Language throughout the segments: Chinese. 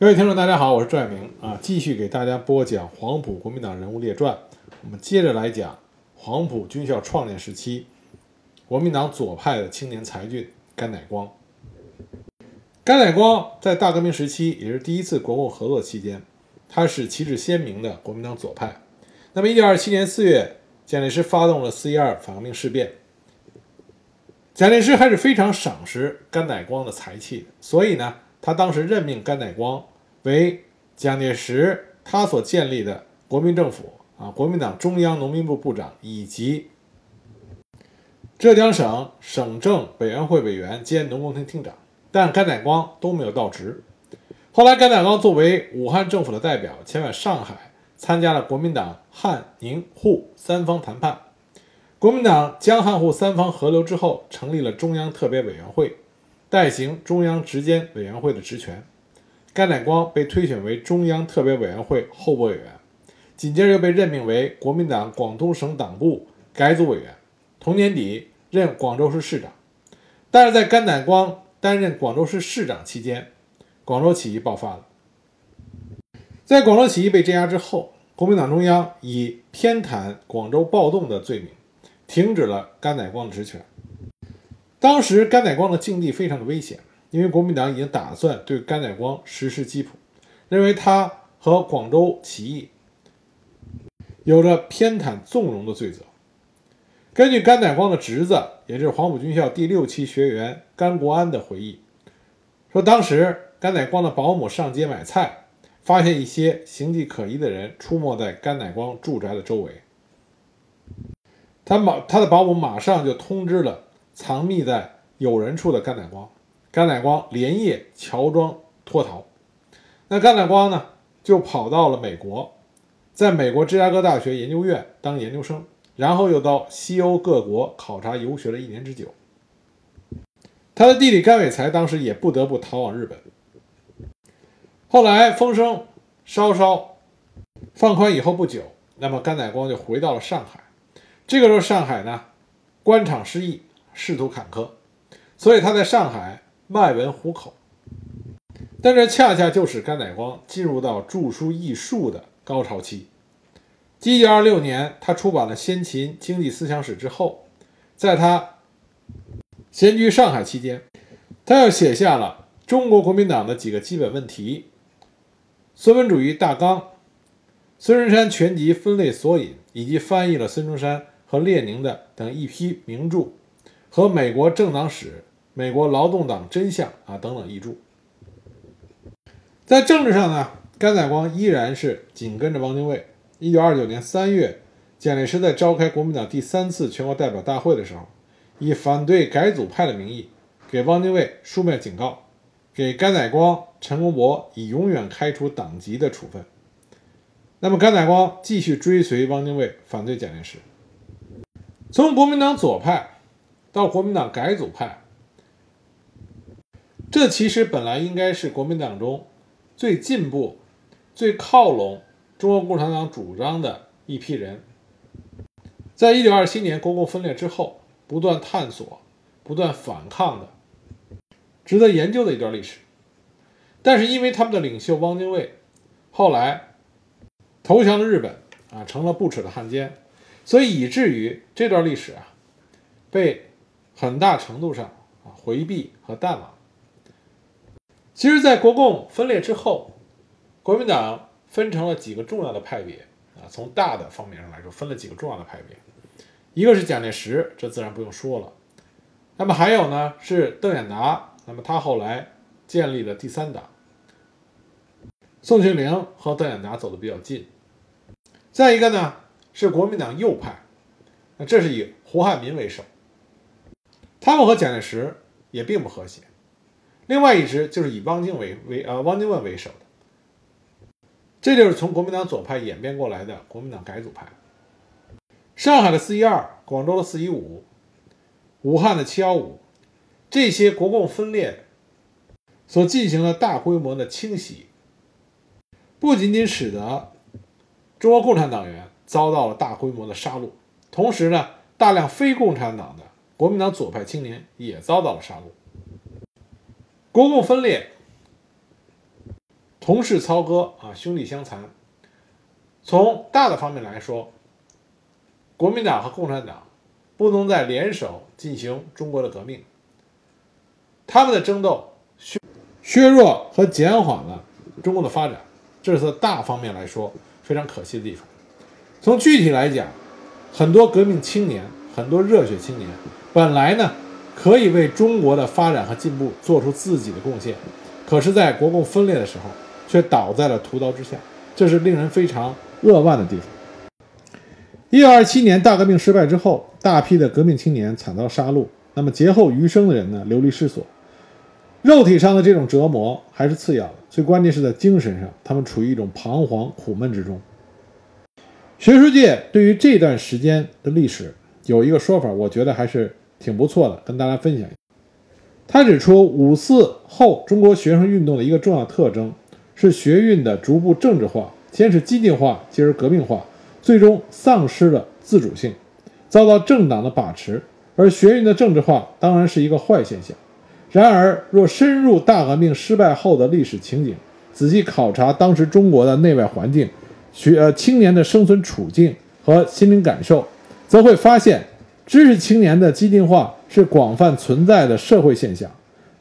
各位听众，大家好，我是赵爱明啊，继续给大家播讲黄埔国民党人物列传。我们接着来讲黄埔军校创建时期国民党左派的青年才俊甘乃光。甘乃光在大革命时期，也是第一次国共合作期间，他是旗帜鲜明的国民党左派。那么，一九二七年四月，蒋介石发动了四一二反革命事变，蒋介石还是非常赏识甘乃光的才气的，所以呢，他当时任命甘乃光。为蒋介石他所建立的国民政府啊，国民党中央农民部部长以及浙江省省政委员会委员兼农工厅厅长，但甘乃光都没有到职。后来，甘乃光作为武汉政府的代表前往上海，参加了国民党汉宁沪三方谈判。国民党江汉沪三方合流之后，成立了中央特别委员会，代行中央直监委员会的职权。甘乃光被推选为中央特别委员会候补委员，紧接着又被任命为国民党广东省党部改组委员。同年底任广州市市长。但是在甘乃光担任广州市市长期间，广州起义爆发了。在广州起义被镇压之后，国民党中央以偏袒广州暴动的罪名，停止了甘乃光的职权。当时甘乃光的境地非常的危险。因为国民党已经打算对甘乃光实施缉捕，认为他和广州起义有着偏袒纵容的罪责。根据甘乃光的侄子，也就是黄埔军校第六期学员甘国安的回忆，说当时甘乃光的保姆上街买菜，发现一些形迹可疑的人出没在甘乃光住宅的周围，他马他的保姆马上就通知了藏匿在有人处的甘乃光。甘乃光连夜乔装脱逃，那甘乃光呢，就跑到了美国，在美国芝加哥大学研究院当研究生，然后又到西欧各国考察游学了一年之久。他的弟弟甘伟才当时也不得不逃往日本。后来风声稍稍放宽以后不久，那么甘乃光就回到了上海。这个时候上海呢，官场失意，仕途坎坷，所以他在上海。卖文糊口，但这恰恰就使甘乃光进入到著书艺术的高潮期。一九二六年，他出版了《先秦经济思想史》之后，在他闲居上海期间，他又写下了中国国民党的几个基本问题、孙文主义大纲、孙中山全集分类索引，以及翻译了孙中山和列宁的等一批名著和美国政党史。美国劳动党真相啊等等译著，在政治上呢，甘乃光依然是紧跟着汪精卫。一九二九年三月，蒋介石在召开国民党第三次全国代表大会的时候，以反对改组派的名义，给汪精卫书面警告，给甘乃光、陈公博以永远开除党籍的处分。那么甘乃光继续追随汪精卫，反对蒋介石。从国民党左派到国民党改组派。这其实本来应该是国民党中最进步、最靠拢中国共产党主张的一批人，在一九二七年国共分裂之后，不断探索、不断反抗的，值得研究的一段历史。但是因为他们的领袖汪精卫后来投降了日本啊，成了不耻的汉奸，所以以至于这段历史啊，被很大程度上啊回避和淡忘。其实，在国共分裂之后，国民党分成了几个重要的派别啊。从大的方面上来说，分了几个重要的派别，一个是蒋介石，这自然不用说了。那么还有呢，是邓演达，那么他后来建立了第三党。宋庆龄和邓演达走的比较近。再一个呢，是国民党右派，那这是以胡汉民为首，他们和蒋介石也并不和谐。另外一支就是以汪精卫为呃汪精卫为首的，这就是从国民党左派演变过来的国民党改组派。上海的四一二，广州的四一五，武汉的七幺五，这些国共分裂所进行的大规模的清洗，不仅仅使得中国共产党员遭到了大规模的杀戮，同时呢，大量非共产党的国民党左派青年也遭到了杀戮。国共分裂同室操戈啊，兄弟相残。从大的方面来说，国民党和共产党不能再联手进行中国的革命，他们的争斗削削弱和减缓了中国的发展，这是大方面来说非常可惜的地方。从具体来讲，很多革命青年，很多热血青年，本来呢可以为中国的发展和进步做出自己的贡献，可是，在国共分裂的时候，却倒在了屠刀之下，这是令人非常扼腕的地方。一九二七年大革命失败之后，大批的革命青年惨遭杀戮，那么劫后余生的人呢，流离失所。肉体上的这种折磨还是次要的，最关键是在精神上，他们处于一种彷徨苦闷之中。学术界对于这段时间的历史有一个说法，我觉得还是挺不错的，跟大家分享。他指出，五四后中国学生运动的一个重要特征是学运的逐步政治化，先是激进化，继而革命化，最终丧失了自主性，遭到政党的把持。而学运的政治化当然是一个坏现象。然而，若深入大革命失败后的历史情景，仔细考察当时中国的内外环境。学呃青年的生存处境和心灵感受，则会发现，知识青年的激进化是广泛存在的社会现象。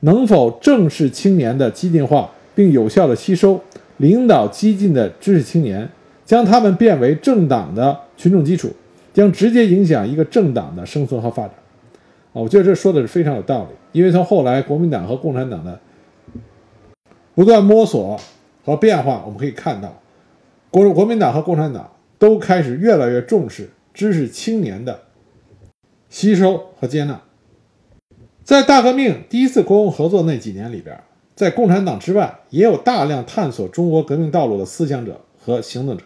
能否正视青年的激进化，并有效的吸收、领导激进的知识青年，将他们变为政党的群众基础，将直接影响一个政党的生存和发展。啊，我觉得这说的是非常有道理。因为从后来国民党和共产党的不断摸索和变化，我们可以看到。国国民党和共产党都开始越来越重视知识青年的吸收和接纳。在大革命第一次国共合作那几年里边，在共产党之外，也有大量探索中国革命道路的思想者和行动者，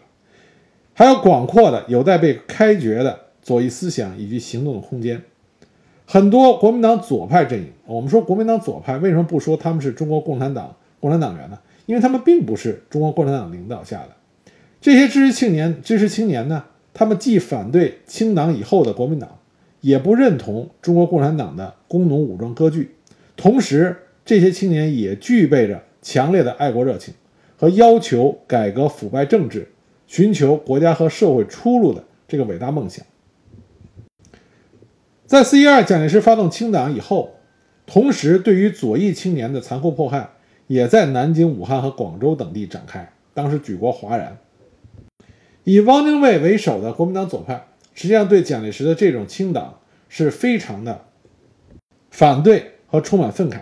还有广阔的有待被开掘的左翼思想以及行动的空间。很多国民党左派阵营，我们说国民党左派，为什么不说他们是中国共产党共产党员呢？因为他们并不是中国共产党领导下的。这些知识青年、知识青年呢？他们既反对清党以后的国民党，也不认同中国共产党的工农武装割据。同时，这些青年也具备着强烈的爱国热情和要求改革腐败政治、寻求国家和社会出路的这个伟大梦想。在四一二蒋介石发动清党以后，同时对于左翼青年的残酷迫害也在南京、武汉和广州等地展开，当时举国哗然。以汪精卫为首的国民党左派，实际上对蒋介石的这种清党是非常的反对和充满愤慨。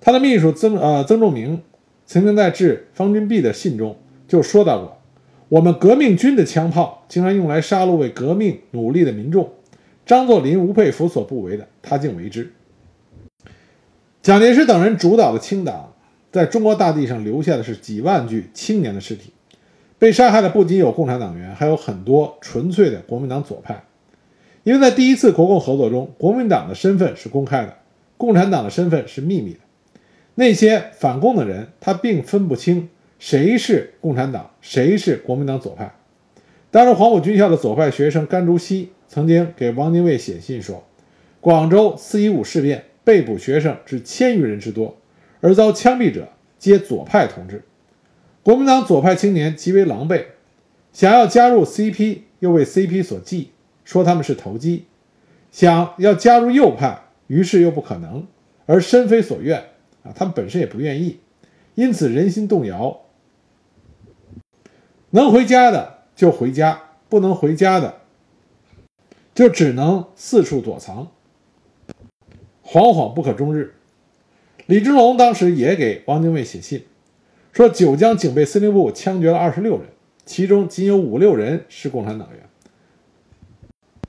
他的秘书曾呃曾仲明曾经在致方君碧的信中就说到过：“我们革命军的枪炮竟然用来杀戮为革命努力的民众，张作霖、吴佩孚所不为的，他竟为之。”蒋介石等人主导的清党，在中国大地上留下的是几万具青年的尸体。被杀害的不仅有共产党员，还有很多纯粹的国民党左派。因为在第一次国共合作中，国民党的身份是公开的，共产党的身份是秘密的。那些反共的人，他并分不清谁是共产党，谁是国民党左派。当时黄埔军校的左派学生甘竹溪曾经给汪精卫写信说：“广州四一五事变被捕学生至千余人之多，而遭枪毙者皆左派同志。”国民党左派青年极为狼狈，想要加入 CP，又为 CP 所忌，说他们是投机；想要加入右派，于是又不可能，而身非所愿啊，他们本身也不愿意，因此人心动摇。能回家的就回家，不能回家的就只能四处躲藏，惶惶不可终日。李之龙当时也给汪精卫写信。说九江警备司令部枪决了二十六人，其中仅有五六人是共产党员。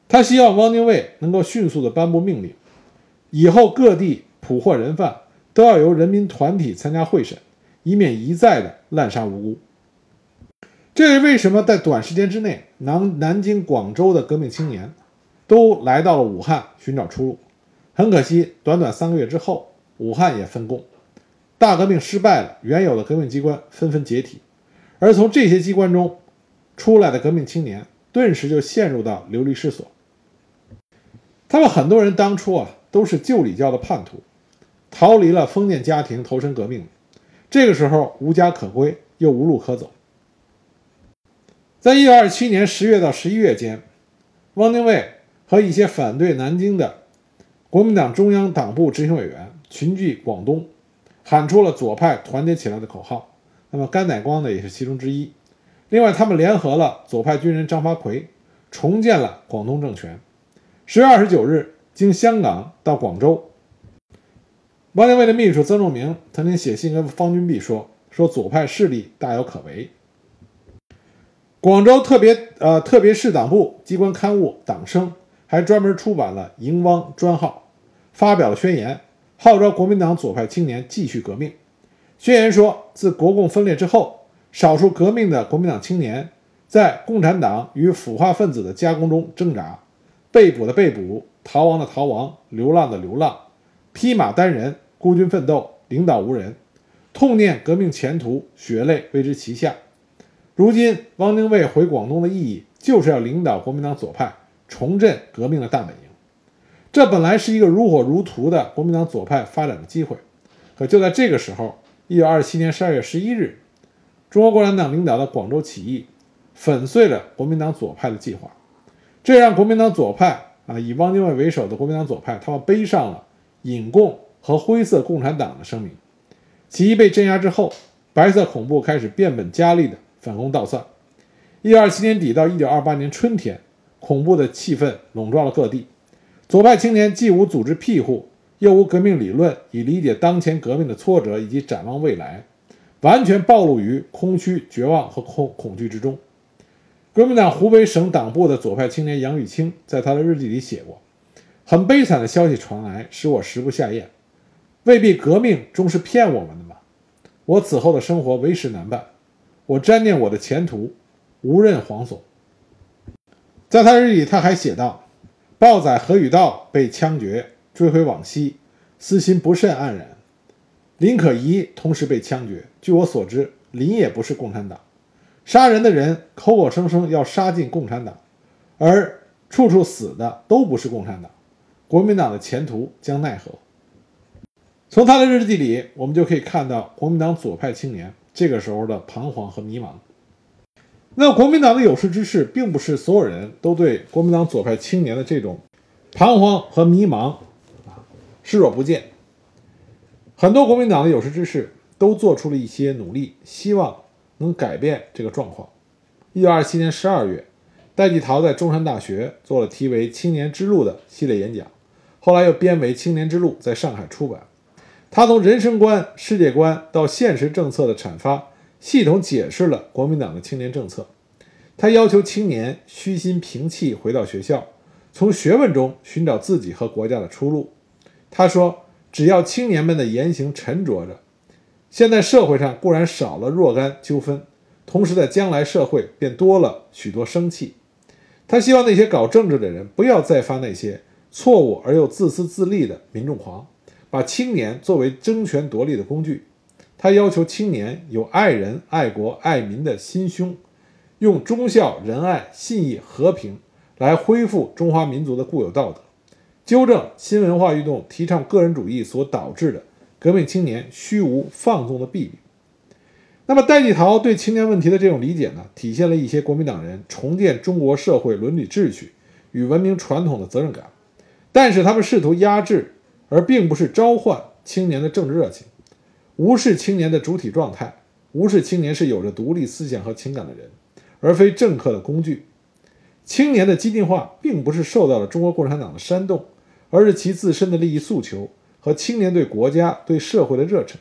他希望汪精卫能够迅速的颁布命令，以后各地捕获人犯都要由人民团体参加会审，以免一再的滥杀无辜。这是为什么在短时间之内，南南京、广州的革命青年都来到了武汉寻找出路。很可惜，短短三个月之后，武汉也分共。大革命失败了，原有的革命机关纷纷解体，而从这些机关中出来的革命青年，顿时就陷入到流离失所。他们很多人当初啊，都是旧礼教的叛徒，逃离了封建家庭，投身革命。这个时候无家可归，又无路可走。在一九二七年十月到十一月间，汪精卫和一些反对南京的国民党中央党部执行委员群聚广东，喊出了“左派团结起来”的口号。那么甘乃光呢，也是其中之一。另外，他们联合了左派军人张发奎，重建了广东政权。十月二十九日，经香港到广州，汪精卫的秘书曾仲明曾经写信跟方君碧说：“说左派势力大有可为。”广州特别呃特别市党部机关刊物《党声》还专门出版了《迎汪》专号，发表了宣言，号召国民党左派青年继续革命。宣言说，自国共分裂之后，少数革命的国民党青年在共产党与腐化分子的夹攻中挣扎，被捕的被捕，逃亡的逃亡，流浪的流浪，披马单人，孤军奋斗，领导无人，痛念革命前途，血泪为之旗下。如今，汪精卫回广东的意义，就是要领导国民党左派重振革命的大本营。这本来是一个如火如荼的国民党左派发展的机会，可就在这个时候，一九二七年十二月十一日，中国共产党领导的广州起义粉碎了国民党左派的计划，这让国民党左派啊，以汪精卫为首的国民党左派，他们背上了引共和灰色共产党的声明。起义被镇压之后，白色恐怖开始变本加厉的。反攻倒算，一九二七年底到一九二八年春天，恐怖的气氛笼罩了各地。左派青年既无组织庇护，又无革命理论以理解当前革命的挫折以及展望未来，完全暴露于空虚、绝望和恐恐惧之中。国民党湖北省党部的左派青年杨玉清在他的日记里写过：“很悲惨的消息传来，使我食不下咽。未必革命终是骗我们的吗？我此后的生活为时难办。”我瞻念我的前途，无任惶悚。在他日记，他还写道：“豹仔何宇道被枪决，追悔往昔，私心不甚黯然。林可怡同时被枪决。据我所知，林也不是共产党。杀人的人口口声声要杀尽共产党，而处处死的都不是共产党。国民党的前途将奈何？”从他的日记里，我们就可以看到国民党左派青年。这个时候的彷徨和迷茫。那国民党的有识之士，并不是所有人都对国民党左派青年的这种彷徨和迷茫啊视若不见。很多国民党的有识之士都做出了一些努力，希望能改变这个状况。一九二七年十二月，戴季陶在中山大学做了题为《青年之路》的系列演讲，后来又编为《青年之路》在上海出版。他从人生观、世界观到现实政策的阐发，系统解释了国民党的青年政策。他要求青年虚心平气，回到学校，从学问中寻找自己和国家的出路。他说：“只要青年们的言行沉着着，现在社会上固然少了若干纠纷，同时在将来社会便多了许多生气。”他希望那些搞政治的人不要再发那些错误而又自私自利的民众狂。把青年作为争权夺利的工具，他要求青年有爱人、爱国、爱民的心胸，用忠孝、仁爱、信义、和平来恢复中华民族的固有道德，纠正新文化运动提倡个人主义所导致的革命青年虚无放纵的弊病。那么，戴季陶对青年问题的这种理解呢，体现了一些国民党人重建中国社会伦理秩序与文明传统的责任感，但是他们试图压制。而并不是召唤青年的政治热情，无视青年的主体状态，无视青年是有着独立思想和情感的人，而非政客的工具。青年的激进化并不是受到了中国共产党的煽动，而是其自身的利益诉求和青年对国家、对社会的热忱。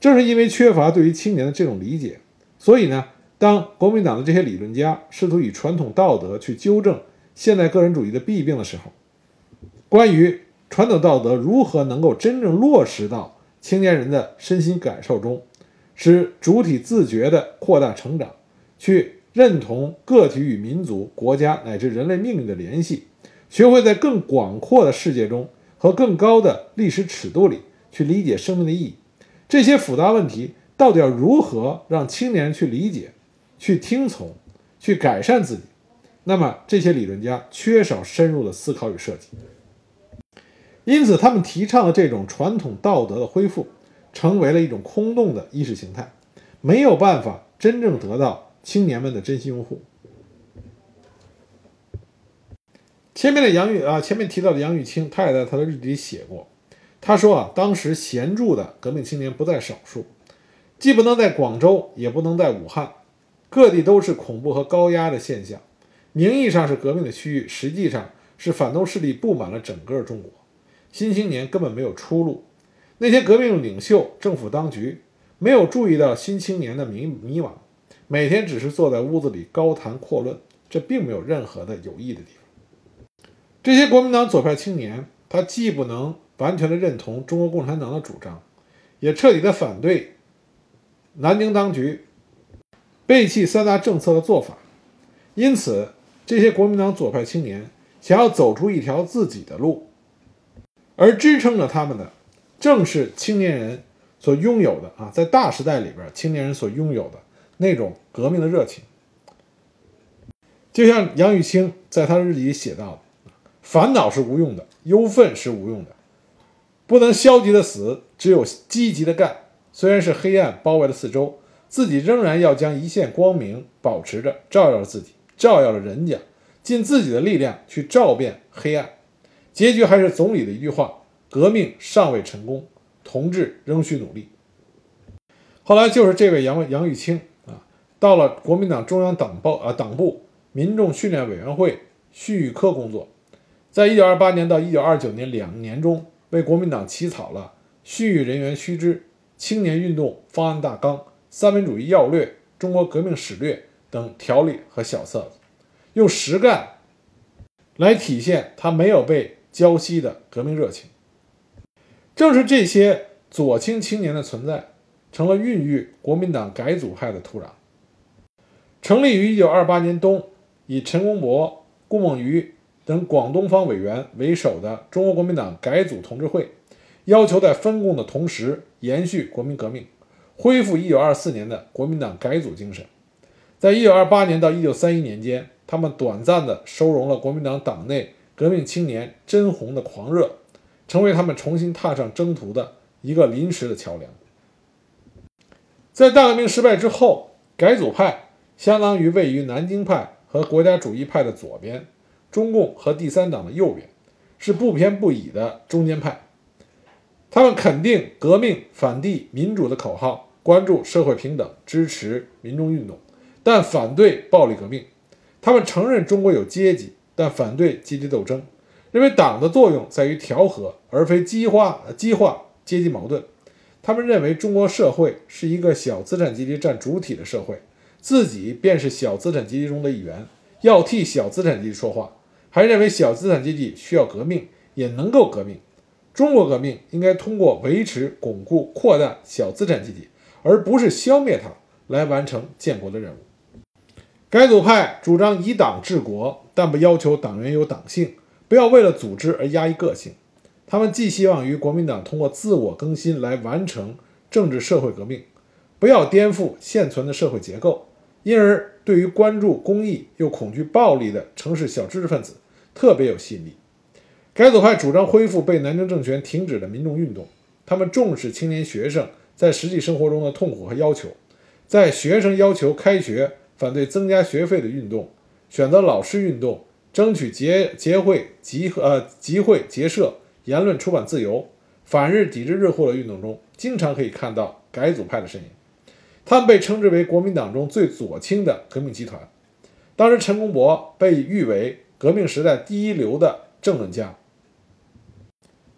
正是因为缺乏对于青年的这种理解，所以呢，当国民党的这些理论家试图以传统道德去纠正现代个人主义的弊病的时候，关于。传统道德如何能够真正落实到青年人的身心感受中，使主体自觉地扩大成长，去认同个体与民族、国家乃至人类命运的联系，学会在更广阔的世界中和更高的历史尺度里去理解生命的意义？这些复杂问题到底要如何让青年人去理解、去听从、去改善自己？那么这些理论家缺少深入的思考与设计。因此，他们提倡的这种传统道德的恢复，成为了一种空洞的意识形态，没有办法真正得到青年们的真心拥护。前面的杨玉啊，前面提到的杨玉清，他也在他的日记里写过，他说啊，当时闲住的革命青年不在少数，既不能在广州，也不能在武汉，各地都是恐怖和高压的现象。名义上是革命的区域，实际上是反动势力布满了整个中国。新青年根本没有出路。那些革命领袖、政府当局没有注意到新青年的迷迷惘，每天只是坐在屋子里高谈阔论，这并没有任何的有益的地方。这些国民党左派青年，他既不能完全的认同中国共产党的主张，也彻底的反对南京当局背弃三大政策的做法，因此。这些国民党左派青年想要走出一条自己的路，而支撑着他们的，正是青年人所拥有的啊，在大时代里边，青年人所拥有的那种革命的热情。就像杨玉清在他日记里写到的：“烦恼是无用的，忧愤是无用的，不能消极的死，只有积极的干。虽然是黑暗包围了四周，自己仍然要将一线光明保持着，照耀着自己。”照耀着人家，尽自己的力量去照遍黑暗。结局还是总理的一句话：革命尚未成功，同志仍需努力。后来就是这位杨杨玉清啊，到了国民党中央党报啊党部民众训练委员会训育科工作，在一九二八年到一九二九年两年中，为国民党起草了训育人员须知、青年运动方案大纲、三民主义要略、中国革命史略。等条例和小册子，用实干来体现他没有被浇熄的革命热情。正是这些左倾青年的存在，成了孕育国民党改组派的土壤。成立于1928年冬，以陈公博、顾孟余等广东方委员为首的中国国民党改组同志会，要求在分共的同时延续国民革命，恢复1924年的国民党改组精神。在一九二八年到一九三一年间，他们短暂地收容了国民党党内革命青年真红的狂热，成为他们重新踏上征途的一个临时的桥梁。在大革命失败之后，改组派相当于位于南京派和国家主义派的左边，中共和第三党的右边，是不偏不倚的中间派。他们肯定革命、反帝、民主的口号，关注社会平等，支持民众运动。但反对暴力革命，他们承认中国有阶级，但反对阶级斗争，认为党的作用在于调和，而非激化激化阶级矛盾。他们认为中国社会是一个小资产阶级占主体的社会，自己便是小资产阶级中的一员，要替小资产阶级说话。还认为小资产阶级需要革命，也能够革命。中国革命应该通过维持、巩固、扩大小资产阶级，而不是消灭它，来完成建国的任务。改组派主张以党治国，但不要求党员有党性，不要为了组织而压抑个性。他们寄希望于国民党通过自我更新来完成政治社会革命，不要颠覆现存的社会结构。因而，对于关注公益又恐惧暴力的城市小知识分子特别有吸引力。改组派主张恢复被南京政权停止的民众运动，他们重视青年学生在实际生活中的痛苦和要求，在学生要求开学。反对增加学费的运动，选择老师运动，争取结结会集呃集会结社，言论出版自由，反日抵制日货的运动中，经常可以看到改组派的身影。他们被称之为国民党中最左倾的革命集团。当时陈公博被誉为革命时代第一流的政论家。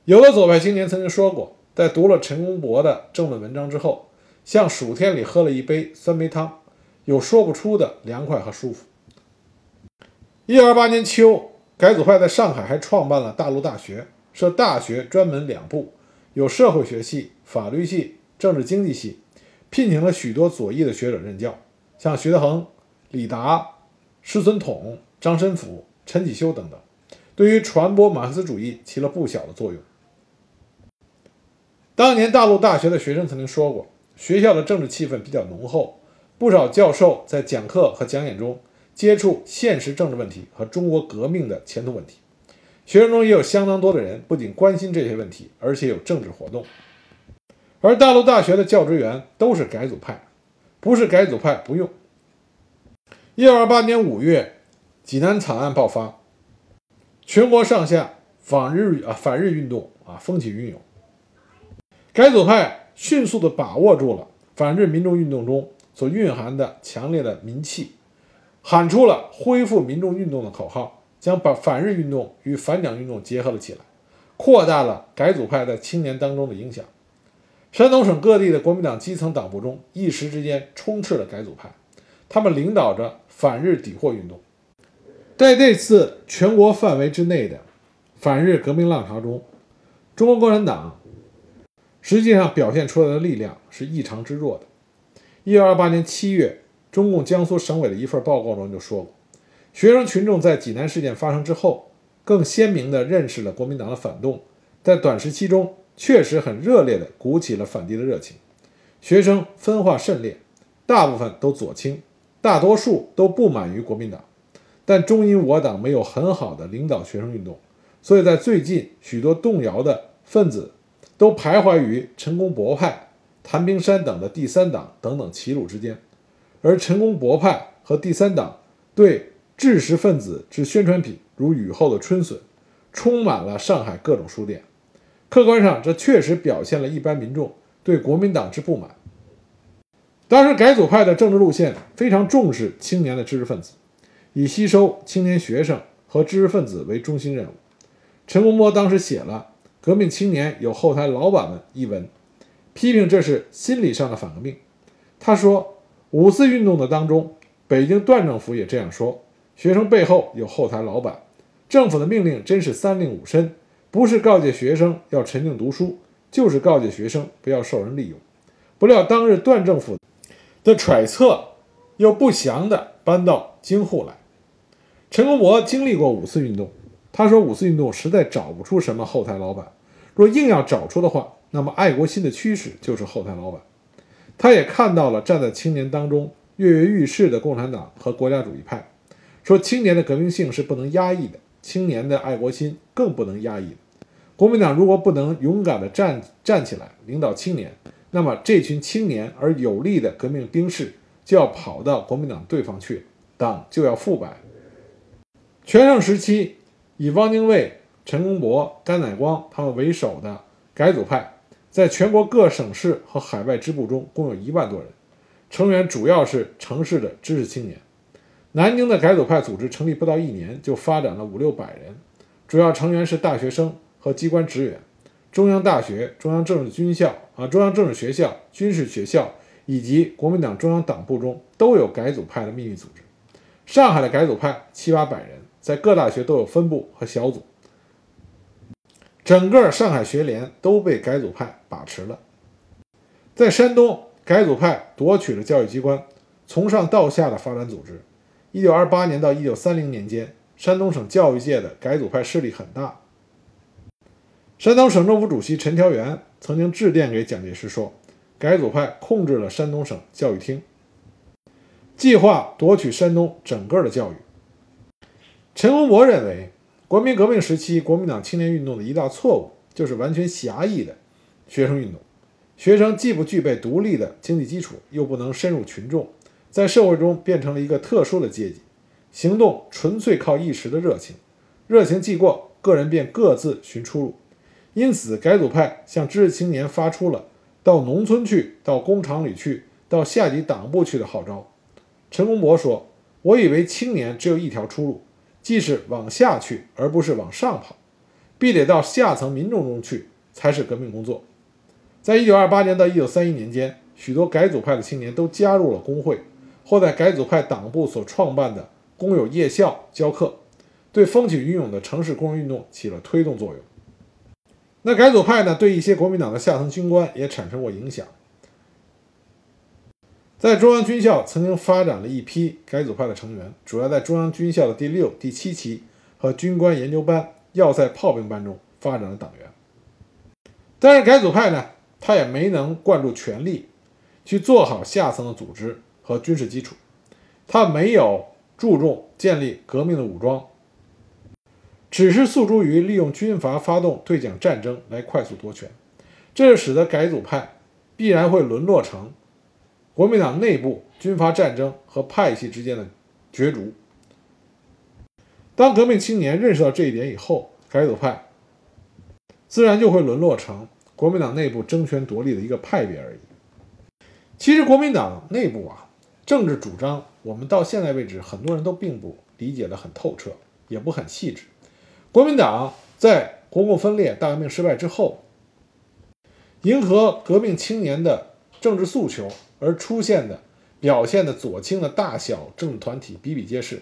有的左派青年曾经说过，在读了陈公博的政论文章之后，像暑天里喝了一杯酸梅汤。有说不出的凉快和舒服。一九二八年秋，改组派在上海还创办了大陆大学，设大学专门两部，有社会学系、法律系、政治经济系，聘请了许多左翼的学者任教，像徐德恒、李达、施存统、张申府、陈启修等等，对于传播马克思主义起了不小的作用。当年大陆大学的学生曾经说过，学校的政治气氛比较浓厚。不少教授在讲课和讲演中接触现实政治问题和中国革命的前途问题，学生中也有相当多的人不仅关心这些问题，而且有政治活动。而大陆大学的教职员都是改组派，不是改组派不用。一九二八年五月，济南惨案爆发，全国上下反日啊反日运动啊风起云涌，改组派迅速地把握住了反日民众运动中所蕴含的强烈的民气，喊出了恢复民众运动的口号，将把反日运动与反蒋运动结合了起来，扩大了改组派在青年当中的影响。山东省各地的国民党基层党部中，一时之间充斥了改组派，他们领导着。反日抵货运动，在这次全国范围之内的反日革命浪潮中，中国共产党实际上表现出来的力量是异常之弱的。一九二八年七月，中共江苏省委的一份报告中就说过，学生群众在济南事件发生之后，更鲜明地认识了国民党的反动，在短时期中确实很热烈地鼓起了反帝的热情。学生分化甚烈，大部分都左倾。大多数都不满于国民党，但终因我党没有很好的领导学生运动，所以在最近许多动摇的分子都徘徊于陈公博派、谭平山等的第三党等等齐鲁之间，而陈公博派和第三党对知识分子之宣传品如雨后的春笋，充满了上海各种书店。客观上，这确实表现了一般民众对国民党之不满。当时改组派的政治路线非常重视青年的知识分子，以吸收青年学生和知识分子为中心任务。陈公博当时写了《革命青年有后台老板们》一文，批评这是心理上的反革命。他说，五四运动的当中，北京段政府也这样说：学生背后有后台老板，政府的命令真是三令五申，不是告诫学生要沉静读书，就是告诫学生不要受人利用。不料当日段政府。的揣测又不祥地搬到京沪来。陈公博经历过五四运动，他说五四运动实在找不出什么后台老板，若硬要找出的话，那么爱国心的驱使就是后台老板。他也看到了站在青年当中跃跃欲试的共产党和国家主义派，说青年的革命性是不能压抑的，青年的爱国心更不能压抑。国民党如果不能勇敢地站站起来，领导青年。那么，这群青年而有力的革命兵士就要跑到国民党对方去，党就要腐败。全盛时期，以汪精卫、陈公博、甘乃光他们为首的改组派，在全国各省市和海外支部中共有一万多人，成员主要是城市的知识青年。南京的改组派组织成立不到一年，就发展了五六百人，主要成员是大学生和机关职员。中央大学、中央政治军校啊、中央政治学校、军事学校以及国民党中央党部中都有改组派的秘密组织。上海的改组派七八百人，在各大学都有分部和小组。整个上海学联都被改组派把持了。在山东，改组派夺取了教育机关，从上到下的发展组织。一九二八年到一九三零年间，山东省教育界的改组派势力很大。山东省政府主席陈调元曾经致电给蒋介石说：“改组派控制了山东省教育厅，计划夺取山东整个的教育。”陈文博认为，国民革命时期国民党青年运动的一大错误就是完全狭义的学生运动。学生既不具备独立的经济基础，又不能深入群众，在社会中变成了一个特殊的阶级，行动纯粹靠一时的热情，热情既过，个人便各自寻出路。因此，改组派向知识青年发出了到农村去、到工厂里去、到下级党部去的号召。陈公博说：“我以为青年只有一条出路，即是往下去，而不是往上跑，必得到下层民众中去，才是革命工作。”在1928年到1931年间，许多改组派的青年都加入了工会，或在改组派党部所创办的工友夜校教课，对风起云涌的城市工人运动起了推动作用。那改组派呢，对一些国民党的下层军官也产生过影响。在中央军校曾经发展了一批改组派的成员，主要在中央军校的第六、第七期和军官研究班、要塞炮兵班中发展了党员。但是改组派呢，他也没能灌注全力去做好下层的组织和军事基础，他没有注重建立革命的武装。只是诉诸于利用军阀发动对蒋战争来快速夺权，这就使得改组派必然会沦落成国民党内部军阀战争和派系之间的角逐。当革命青年认识到这一点以后，改组派自然就会沦落成国民党内部争权夺利的一个派别而已。其实，国民党内部啊，政治主张，我们到现在为止，很多人都并不理解得很透彻，也不很细致。国民党在国共分裂、大革命失败之后，迎合革命青年的政治诉求而出现的、表现的左倾的大小政治团体比比皆是。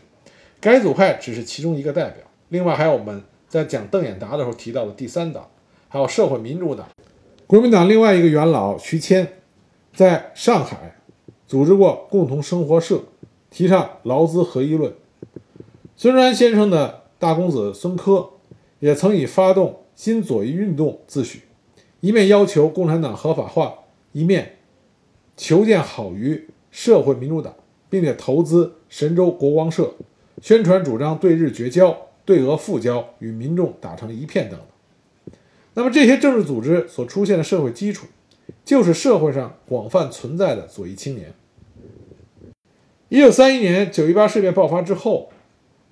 改组派只是其中一个代表，另外还有我们在讲邓演达的时候提到的第三党，还有社会民主党。国民党另外一个元老徐谦，在上海组织过共同生活社，提倡劳资合一论。孙中山先生的大公子孙科也曾以发动新左翼运动自诩，一面要求共产党合法化，一面求见好于社会民主党，并且投资神州国光社。宣传主张对日绝交、对俄复交，与民众打成一片等。那么这些政治组织所出现的社会基础，就是社会上广泛存在的左翼青年。一九三一年九一八事变爆发之后，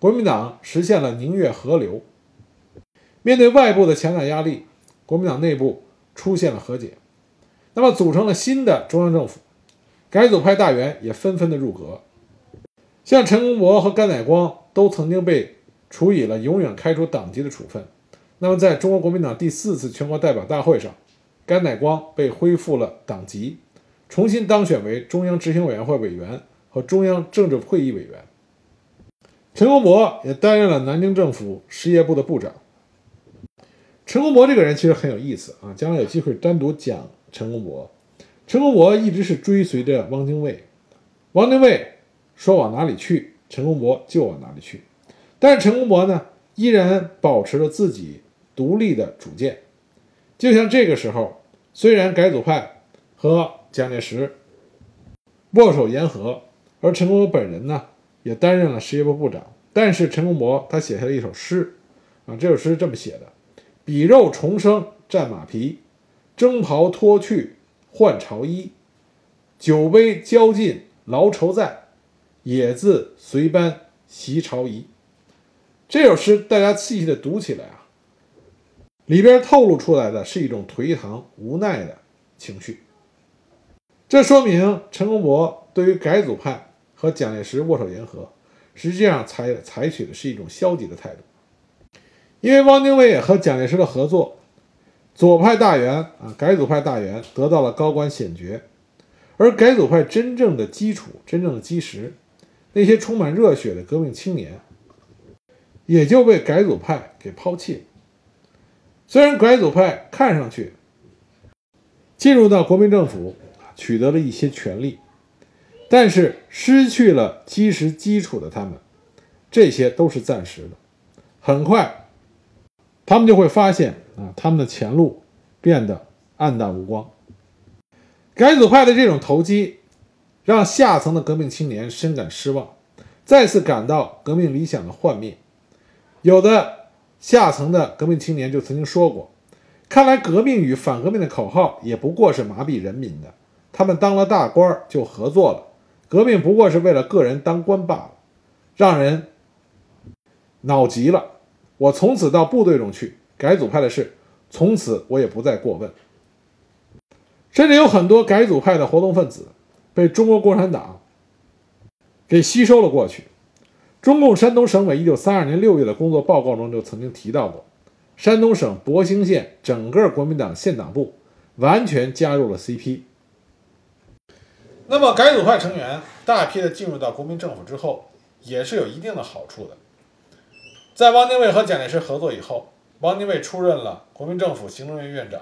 国民党实现了宁越合流。面对外部的强大压力，国民党内部出现了和解，那么组成了新的中央政府，改组派大员也纷纷的入阁。像陈公博和甘乃光都曾经被处以了永远开除党籍的处分。那么，在中国国民党第四次全国代表大会上，甘乃光被恢复了党籍，重新当选为中央执行委员会委员和中央政治会议委员。陈公博也担任了南京政府实业部的部长。陈公博这个人其实很有意思啊，将来有机会单独讲陈公博。陈公博一直是追随着汪精卫，汪精卫。说往哪里去，陈公博就往哪里去。但是陈公博呢，依然保持了自己独立的主见。就像这个时候，虽然改组派和蒋介石握手言和，而陈公博本人呢，也担任了实业部部长。但是陈公博他写下了一首诗，啊，这首诗是这么写的：“比肉重生战马皮，征袍脱去换朝衣，酒杯浇尽劳愁在。”也自随班习朝仪，这首诗大家细细的读起来啊，里边透露出来的是一种颓唐无奈的情绪。这说明陈公博对于改组派和蒋介石握手言和，实际上采采取的是一种消极的态度。因为汪精卫和蒋介石的合作，左派大员啊，改组派大员得到了高官显爵，而改组派真正的基础、真正的基石。那些充满热血的革命青年，也就被改组派给抛弃了。虽然改组派看上去进入到国民政府，取得了一些权利，但是失去了基石基础的他们，这些都是暂时的。很快，他们就会发现啊，他们的前路变得暗淡无光。改组派的这种投机。让下层的革命青年深感失望，再次感到革命理想的幻灭。有的下层的革命青年就曾经说过：“看来革命与反革命的口号也不过是麻痹人民的。他们当了大官就合作了，革命不过是为了个人当官罢了，让人恼极了。我从此到部队中去，改组派的事，从此我也不再过问。”甚至有很多改组派的活动分子。被中国共产党给吸收了过去。中共山东省委一九三二年六月的工作报告中就曾经提到过，山东省博兴县整个国民党县党部完全加入了 CP。那么改组派成员大批的进入到国民政府之后，也是有一定的好处的。在汪精卫和蒋介石合作以后，汪精卫出任了国民政府行政院院长，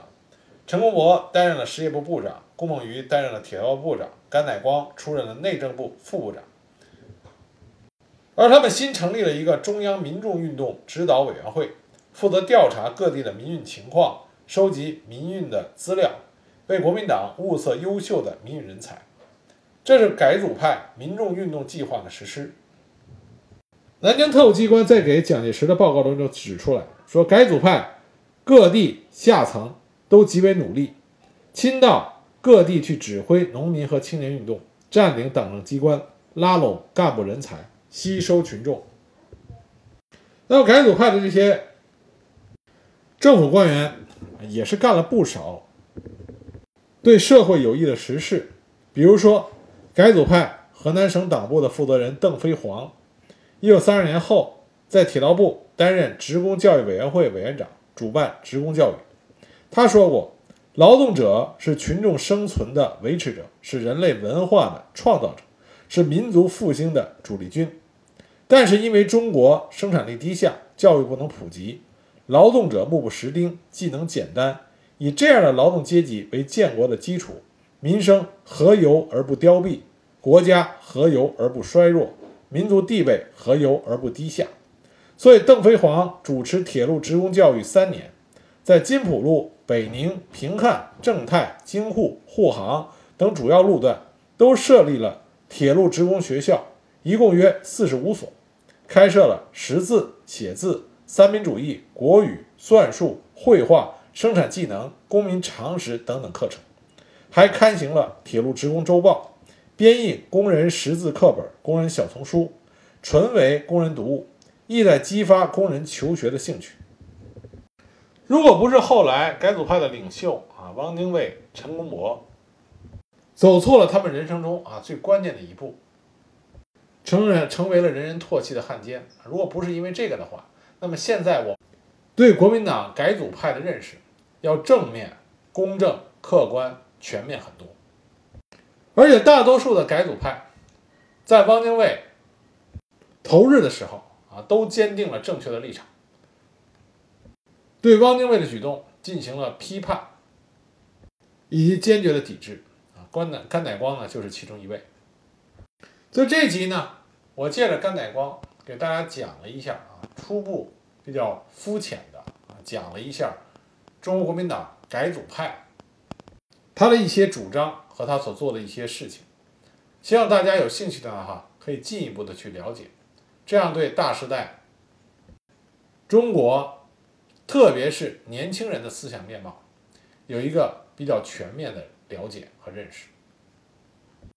陈公博担任了实业部部长。顾孟余担任了铁道部部长，甘乃光出任了内政部副部长，而他们新成立了一个中央民众运动指导委员会，负责调查各地的民运情况，收集民运的资料，为国民党物色优秀的民运人才。这是改组派民众运动计划的实施。南京特务机关在给蒋介石的报告中就指出来说，改组派各地下层都极为努力，亲到。各地去指挥农民和青年运动，占领党政机关，拉拢干部人才，吸收群众。那么改组派的这些政府官员也是干了不少对社会有益的实事，比如说改组派河南省党部的负责人邓飞黄，一九三二年后在铁道部担任职工教育委员会委员长，主办职工教育。他说过。劳动者是群众生存的维持者，是人类文化的创造者，是民族复兴的主力军。但是因为中国生产力低下，教育不能普及，劳动者目不识丁，技能简单，以这样的劳动阶级为建国的基础，民生何由而不凋敝？国家何由而不衰弱？民族地位何由而不低下？所以，邓飞黄主持铁路职工教育三年，在金浦路。北宁、平汉、正太、京沪、沪杭等主要路段都设立了铁路职工学校，一共约四十五所，开设了识字、写字、三民主义、国语、算术、绘画、生产技能、公民常识等等课程，还刊行了《铁路职工周报》，编印工人识字课本、工人小丛书，纯为工人读物，意在激发工人求学的兴趣。如果不是后来改组派的领袖啊，汪精卫、陈公博走错了他们人生中啊最关键的一步，成人成为了人人唾弃的汉奸。如果不是因为这个的话，那么现在我对国民党改组派的认识要正面、公正、客观、全面很多。而且大多数的改组派在汪精卫投日的时候啊，都坚定了正确的立场。对汪精卫的举动进行了批判，以及坚决的抵制啊，关乃甘乃光呢就是其中一位。所以这集呢，我借着甘乃光给大家讲了一下啊，初步比较肤浅的啊，讲了一下中国国民党改组派他的一些主张和他所做的一些事情，希望大家有兴趣的哈可以进一步的去了解，这样对大时代中国。特别是年轻人的思想面貌，有一个比较全面的了解和认识。